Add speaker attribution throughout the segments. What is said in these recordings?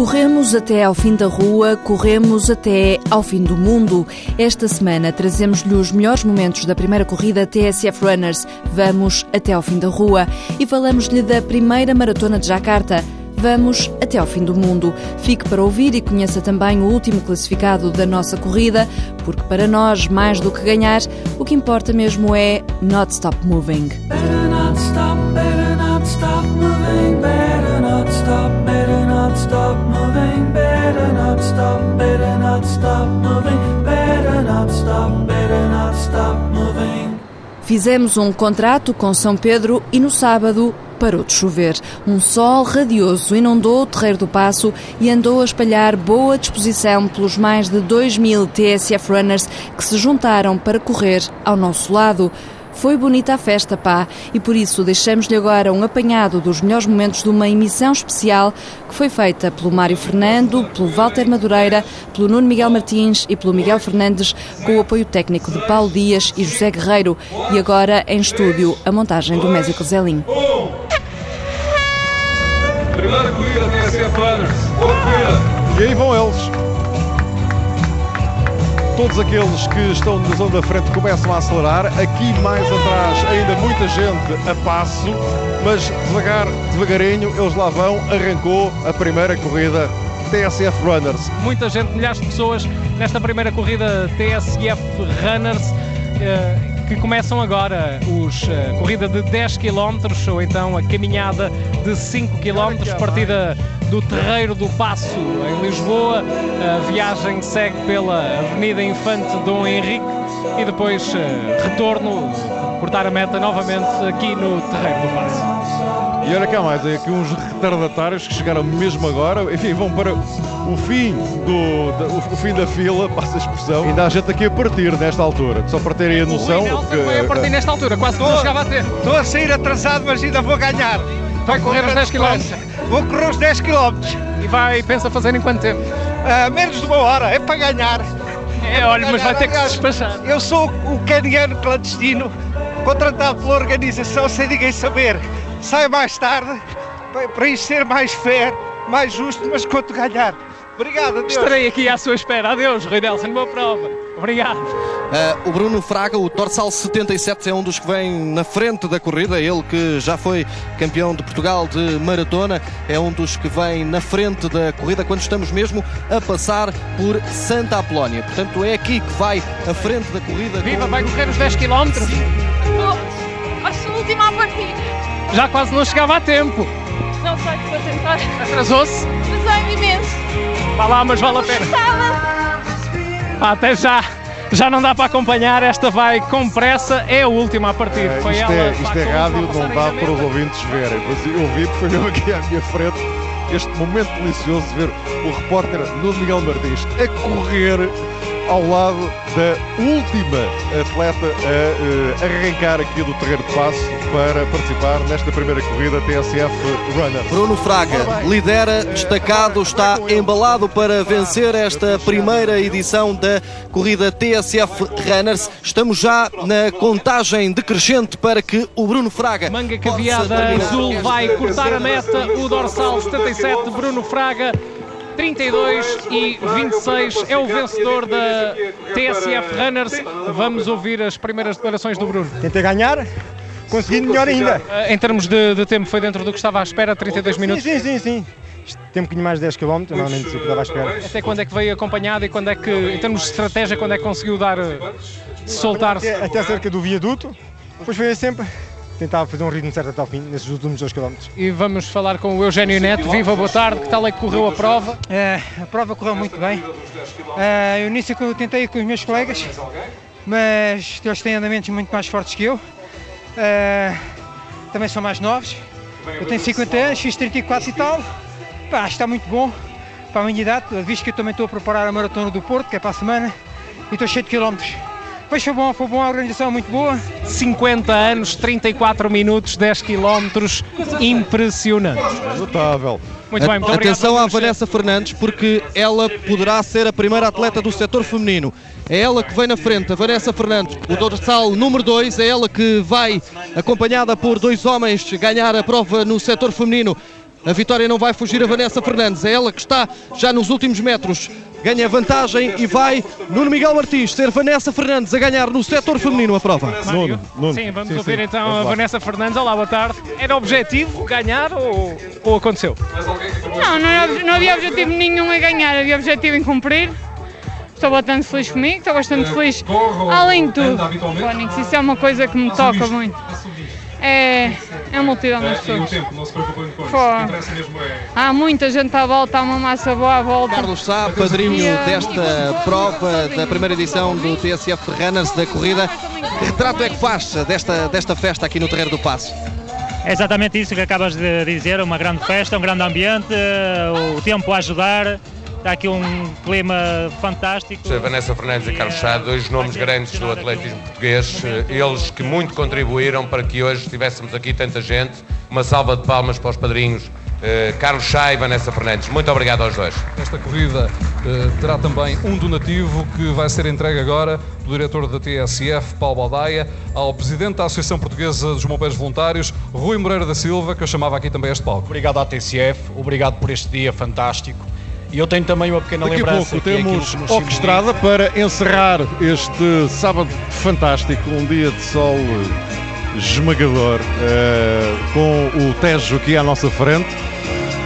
Speaker 1: Corremos até ao fim da rua, corremos até ao fim do mundo. Esta semana trazemos-lhe os melhores momentos da primeira corrida TSF Runners. Vamos até ao fim da rua e falamos-lhe da primeira maratona de Jacarta. Vamos até ao fim do mundo. Fique para ouvir e conheça também o último classificado da nossa corrida, porque para nós, mais do que ganhar, o que importa mesmo é not stop moving. Better not stop, better not stop moving, better not stop, better not stop moving, better not stop, better not stop moving, better not stop, better not stop moving. Fizemos um contrato com São Pedro e no sábado parou de chover. Um sol radioso inundou o Terreiro do Passo e andou a espalhar boa disposição pelos mais de 2 mil TSF Runners que se juntaram para correr ao nosso lado. Foi bonita a festa, pá, e por isso deixamos-lhe agora um apanhado dos melhores momentos de uma emissão especial que foi feita pelo Mário Fernando, pelo Walter Madureira, pelo Nuno Miguel Martins e pelo Miguel Fernandes, com o apoio técnico de Paulo Dias e José Guerreiro. E agora, em estúdio, a montagem do Mésico Zelim.
Speaker 2: Primeira corrida, Runners. Boa
Speaker 3: corrida. E aí vão eles todos aqueles que estão na zona da frente começam a acelerar. Aqui mais atrás ainda muita gente a passo, mas devagar, devagarinho eles lá vão. Arrancou a primeira corrida TSF Runners.
Speaker 4: Muita gente, milhares de pessoas nesta primeira corrida TSF Runners. Eh, que começam agora os a eh, corrida de 10 km ou então a caminhada de 5 km, partida do Terreiro do Passo em Lisboa. A viagem segue pela Avenida Infante Dom Henrique e depois eh, retorno, portar a meta novamente aqui no Terreiro do Passo.
Speaker 3: E olha cá mais, é aqui uns retardatários que chegaram mesmo agora, enfim, vão para o fim, do, da, o fim da fila, passa a expressão. Ainda há gente aqui a partir nesta altura, só para terem a noção.
Speaker 4: O que foi a partir uh, nesta altura, quase que não chegava a ter.
Speaker 5: Estou a sair atrasado, mas ainda vou ganhar.
Speaker 4: Vai correr os 10 km?
Speaker 5: Vou correr os 10 km.
Speaker 4: E vai, pensa fazer em quanto tempo?
Speaker 5: Uh, menos de uma hora, é para ganhar.
Speaker 4: É, olha, mas vai ter que se despachar.
Speaker 5: Eu sou o caniano clandestino, contratado pela organização sem ninguém saber sai mais tarde para isto ser mais fair, mais justo, mas quanto ganhar. Obrigado, adeus.
Speaker 4: Estarei aqui à sua espera. Adeus, Rui Nelson, boa prova. Obrigado.
Speaker 6: Uh, o Bruno Fraga, o Dorsal 77, é um dos que vem na frente da corrida. Ele que já foi campeão de Portugal de maratona, é um dos que vem na frente da corrida quando estamos mesmo a passar por Santa Apolónia. Portanto, é aqui que vai a frente da corrida.
Speaker 4: Viva, com... vai correr os 10 km.
Speaker 7: Oh, a última a partir
Speaker 4: já quase não chegava a tempo.
Speaker 7: Não sei, vou tentar.
Speaker 4: Atrasou-se?
Speaker 7: Atrasei imenso.
Speaker 4: Vá lá, mas vale a pena. Ah, até já. Já não dá para acompanhar, esta vai com pressa, é a última a partir.
Speaker 3: É, Foi isto ela, é, isto é rádio, não dá para os ouvintes verem, mas eu vi que foi mesmo aqui à minha frente este momento delicioso de ver o repórter Nuno Miguel Martins a correr ao lado da última atleta a uh, arrancar aqui do terreno de passo para participar nesta primeira corrida TSF Runner.
Speaker 6: Bruno Fraga lidera, destacado, está embalado para vencer esta primeira edição da corrida TSF Runners. Estamos já na contagem decrescente para que o Bruno Fraga.
Speaker 4: Manga caveada azul vai cortar a meta, o dorsal 77, Bruno Fraga. 32 e 26 é o vencedor da TSF Runners. Vamos ouvir as primeiras declarações do Bruno.
Speaker 8: Tentei ganhar, consegui melhor ainda.
Speaker 4: Eh, em termos de, de, tempo, foi dentro do que estava à espera, 32 minutos?
Speaker 8: Sim, sim, sim. Tem um bocadinho mais de 10 km, normalmente o que estava à espera.
Speaker 4: Até quando é que veio acompanhado e quando é que, em termos de estratégia, quando é que conseguiu dar, eh, soltar-se?
Speaker 8: Até, até cerca do viaduto, depois foi sempre tentava fazer um ritmo certo até ao fim, nesses últimos 2 km.
Speaker 4: E vamos falar com o Eugénio Neto. Viva, boa tarde. Que tal é que correu a prova?
Speaker 9: É, a prova correu muito bem. É, eu início que eu tentei com os meus colegas, mas eles têm andamentos muito mais fortes que eu. É, também são mais novos. Eu tenho 50 anos, fiz 34 e tal. Pá, está muito bom para a minha idade, visto que eu também estou a preparar a maratona do Porto, que é para a semana, e estou cheio de quilómetros. Pois foi bom, foi bom, a organização muito boa.
Speaker 4: 50 anos, 34 minutos, 10 quilómetros, impressionante.
Speaker 3: Notável.
Speaker 6: Muito bem, muito Atenção à Vanessa Fernandes, porque ela poderá ser a primeira atleta do setor feminino. É ela que vem na frente, a Vanessa Fernandes, o dorsal número 2, é ela que vai, acompanhada por dois homens, ganhar a prova no setor feminino. A vitória não vai fugir a Vanessa Fernandes. É ela que está já nos últimos metros. Ganha vantagem e vai Nuno Miguel Martins ser Vanessa Fernandes a ganhar no setor feminino a prova.
Speaker 4: Nuno, Nuno. Sim, vamos sim, ouvir sim. então vamos a Vanessa Fernandes. Olá, boa tarde. Era objetivo ganhar ou, ou aconteceu?
Speaker 10: Não, não, não havia objetivo nenhum em ganhar, havia objetivo em cumprir. Estou bastante feliz comigo, estou bastante feliz. Além de tudo, Fónix, isso é uma coisa que me toca muito. É, é multidão de pessoas.
Speaker 2: E o tempo, não se preocupa depois. O que interessa mesmo é.
Speaker 10: Há muita gente à volta, há uma massa boa à volta.
Speaker 6: Carlos Sá, padrinho desta prova da primeira edição do TSF Runners da corrida. Que retrato é que faz desta, desta festa aqui no Terreiro do Passo?
Speaker 11: É exatamente isso que acabas de dizer, uma grande festa, um grande ambiente, o tempo a ajudar, Está aqui um clima fantástico.
Speaker 12: Vanessa Fernandes e Carlos Chá, dois nomes grandes do atletismo português, eles que muito contribuíram para que hoje estivéssemos aqui tanta gente. Uma salva de palmas para os padrinhos Uh, Carlos Chá e Vanessa Fernandes. Muito obrigado aos dois.
Speaker 2: Esta corrida terá também um donativo que vai ser entregue agora do diretor da TSF, Paulo Baldaia, ao presidente da Associação Portuguesa dos Bombeiros Voluntários, Rui Moreira da Silva, que eu chamava aqui também este palco.
Speaker 13: Obrigado à TSF, obrigado por este dia fantástico. E eu tenho também uma pequena
Speaker 3: Daqui
Speaker 13: lembrança.
Speaker 3: Daqui a pouco temos orquestrada para encerrar este sábado fantástico, um dia de sol esmagador, uh, com o Tejo aqui à nossa frente.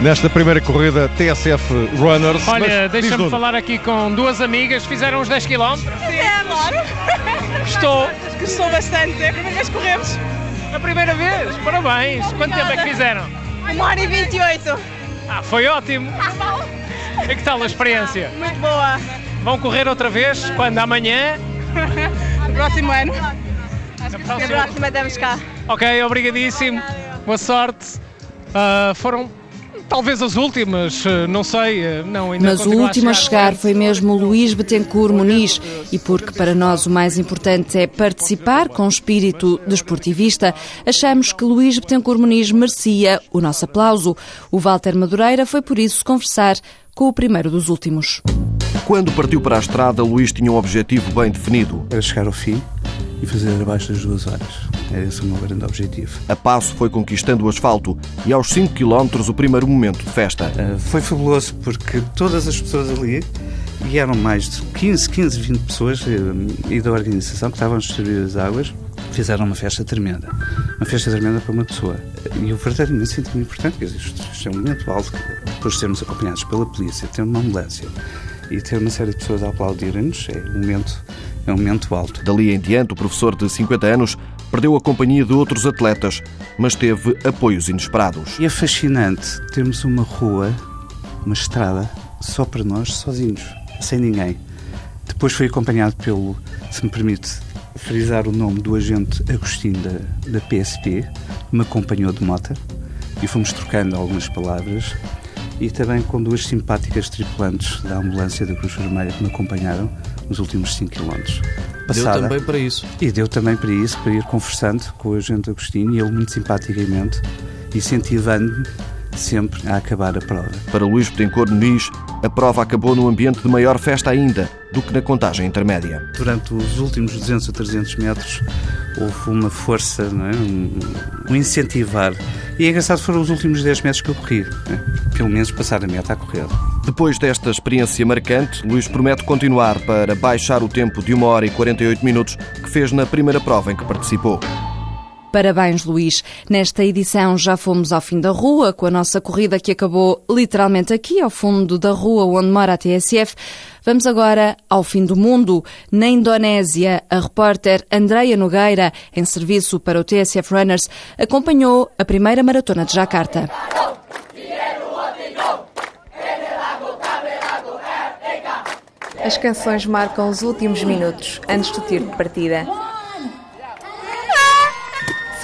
Speaker 3: Nesta primeira corrida TSF Runners.
Speaker 4: Olha, deixa-me falar aqui com duas amigas, fizeram uns 10 km.
Speaker 7: Sim,
Speaker 4: Estou.
Speaker 7: Gostou bastante, é a primeira vez que corremos.
Speaker 4: A primeira vez? Parabéns! Quanto tempo é que fizeram?
Speaker 7: Uma hora e 28.
Speaker 4: Ah, foi ótimo! E que tal a experiência?
Speaker 7: Muito boa.
Speaker 4: Vão correr outra vez? Quando? Amanhã?
Speaker 7: No próximo ano. Acho que na próxima estamos cá.
Speaker 4: Ok, obrigadíssimo. Boa sorte. Uh, foram talvez as últimas, não sei, não ainda
Speaker 1: Mas o último a chegar, a chegar foi mesmo Luís Betancourt Muniz e porque para nós o mais importante é participar com espírito desportivista, achamos que Luís Betancourt Muniz merecia o nosso aplauso. O Walter Madureira foi por isso conversar com o primeiro dos últimos.
Speaker 6: Quando partiu para a estrada, Luís tinha um objetivo bem definido.
Speaker 14: Era chegar ao fim e fazer abaixo das duas horas. Era esse o meu grande objetivo.
Speaker 6: A passo foi conquistando o asfalto e aos 5 km o primeiro momento de festa.
Speaker 14: Uh, foi fabuloso porque todas as pessoas ali, e eram mais de 15, 15, 20 pessoas eh, e da organização que estavam a distribuir as águas, fizeram uma festa tremenda. Uma festa tremenda para uma pessoa. E eu verdadeiramente senti-me importante, quer dizer, isto, é um momento alto, depois de sermos acompanhados pela polícia, ter uma ambulância e ter uma série de pessoas a aplaudirem-nos, é um momento, é um momento alto.
Speaker 6: Dali em diante, o professor de 50 anos perdeu a companhia de outros atletas, mas teve apoios inesperados.
Speaker 14: E é fascinante termos uma rua, uma estrada, só para nós, sozinhos, sem ninguém. Depois foi acompanhado pelo, se me permite frisar o nome do agente Agostinho da, da PSP, que me acompanhou de moto, e fomos trocando algumas palavras, e também com duas simpáticas tripulantes da ambulância da Cruz Vermelha que me acompanharam nos últimos 5 km.
Speaker 6: Passada, deu também para isso.
Speaker 14: E deu também para isso, para ir conversando com o agente Agostinho, e ele muito simpaticamente, incentivando-me sempre a acabar a prova.
Speaker 6: Para Luís Betancourt Muniz, a prova acabou num ambiente de maior festa ainda do que na contagem intermédia.
Speaker 14: Durante os últimos 200 a 300 metros houve uma força, é? um, um, incentivar. E é engraçado, foram os últimos 10 metros que eu corri. É? Pelo menos passar a meta a correr.
Speaker 6: Depois desta experiência marcante, Luís promete continuar para baixar o tempo de 1 hora e 48 minutos que fez na primeira prova em que participou.
Speaker 1: Parabéns, Luís. Nesta edição já fomos ao fim da rua, com a nossa corrida que acabou literalmente aqui, ao fundo da rua onde mora a TSF. Vamos agora ao fim do mundo. Na Indonésia, a repórter Andreia Nogueira, em serviço para o TSF Runners, acompanhou a primeira maratona de Jacarta.
Speaker 15: As canções marcam os últimos minutos antes do tiro de partida.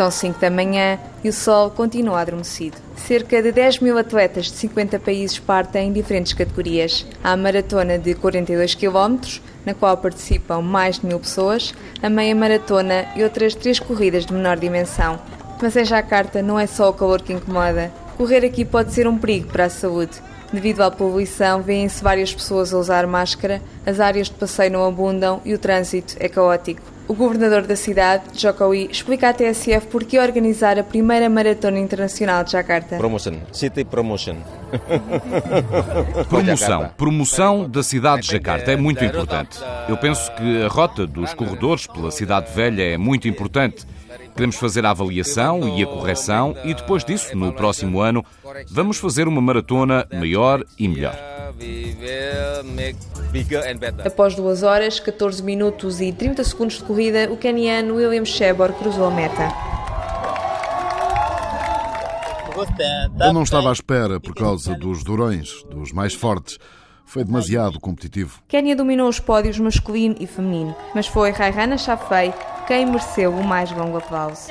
Speaker 15: São 5 da manhã e o sol continua adormecido. Cerca de 10 mil atletas de 50 países partem em diferentes categorias. Há a maratona de 42 km, na qual participam mais de mil pessoas, a meia maratona e outras três corridas de menor dimensão. Mas em Jacarta não é só o calor que incomoda. Correr aqui pode ser um perigo para a saúde. Devido à poluição, vêem-se várias pessoas a usar máscara, as áreas de passeio não abundam e o trânsito é caótico. O governador da cidade, Jokowi, explica à TSF por que organizar a primeira maratona internacional de Jakarta.
Speaker 16: Promotion, city promotion.
Speaker 17: Promoção. Promoção da cidade de Jakarta é muito importante. Eu penso que a rota dos corredores pela cidade velha é muito importante. Queremos fazer a avaliação e a correção e depois disso, no próximo ano, vamos fazer uma maratona maior e melhor.
Speaker 15: Após 2 horas, 14 minutos e 30 segundos de corrida, o caniano William Shebor cruzou a meta.
Speaker 18: Eu não estava à espera por causa dos durões, dos mais fortes. Foi demasiado competitivo.
Speaker 15: Quênia dominou os pódios masculino e feminino, mas foi Raihana Shafei quem mereceu o mais longo aplauso.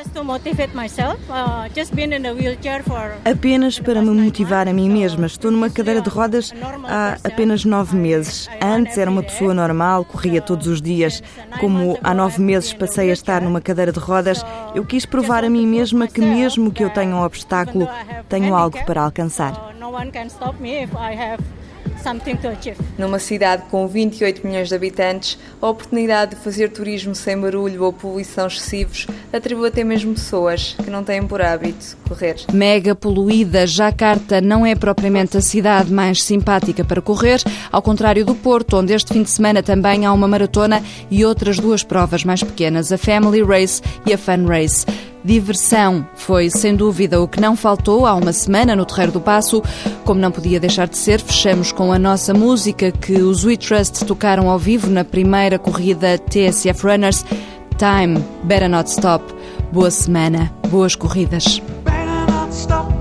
Speaker 19: Apenas para me motivar a mim mesma. Estou numa cadeira de rodas há apenas nove meses. Antes era uma pessoa normal, corria todos os dias. Como há nove meses passei a estar numa cadeira de rodas, eu quis provar a mim mesma que, mesmo que eu tenha um obstáculo, tenho algo para alcançar.
Speaker 15: Numa cidade com 28 milhões de habitantes, a oportunidade de fazer turismo sem barulho ou poluição excessivos atribui até mesmo pessoas que não têm por hábito correr.
Speaker 1: Mega poluída, Jakarta não é propriamente a cidade mais simpática para correr, ao contrário do Porto, onde este fim de semana também há uma maratona e outras duas provas mais pequenas, a Family Race e a Fun Race. Diversão foi, sem dúvida, o que não faltou há uma semana no Terreiro do Passo. Como não podia deixar de ser, fechamos com a nossa música que os We Trust tocaram ao vivo na primeira corrida TSF Runners. Time, Better Not Stop. Boa semana, boas corridas.
Speaker 16: Stop.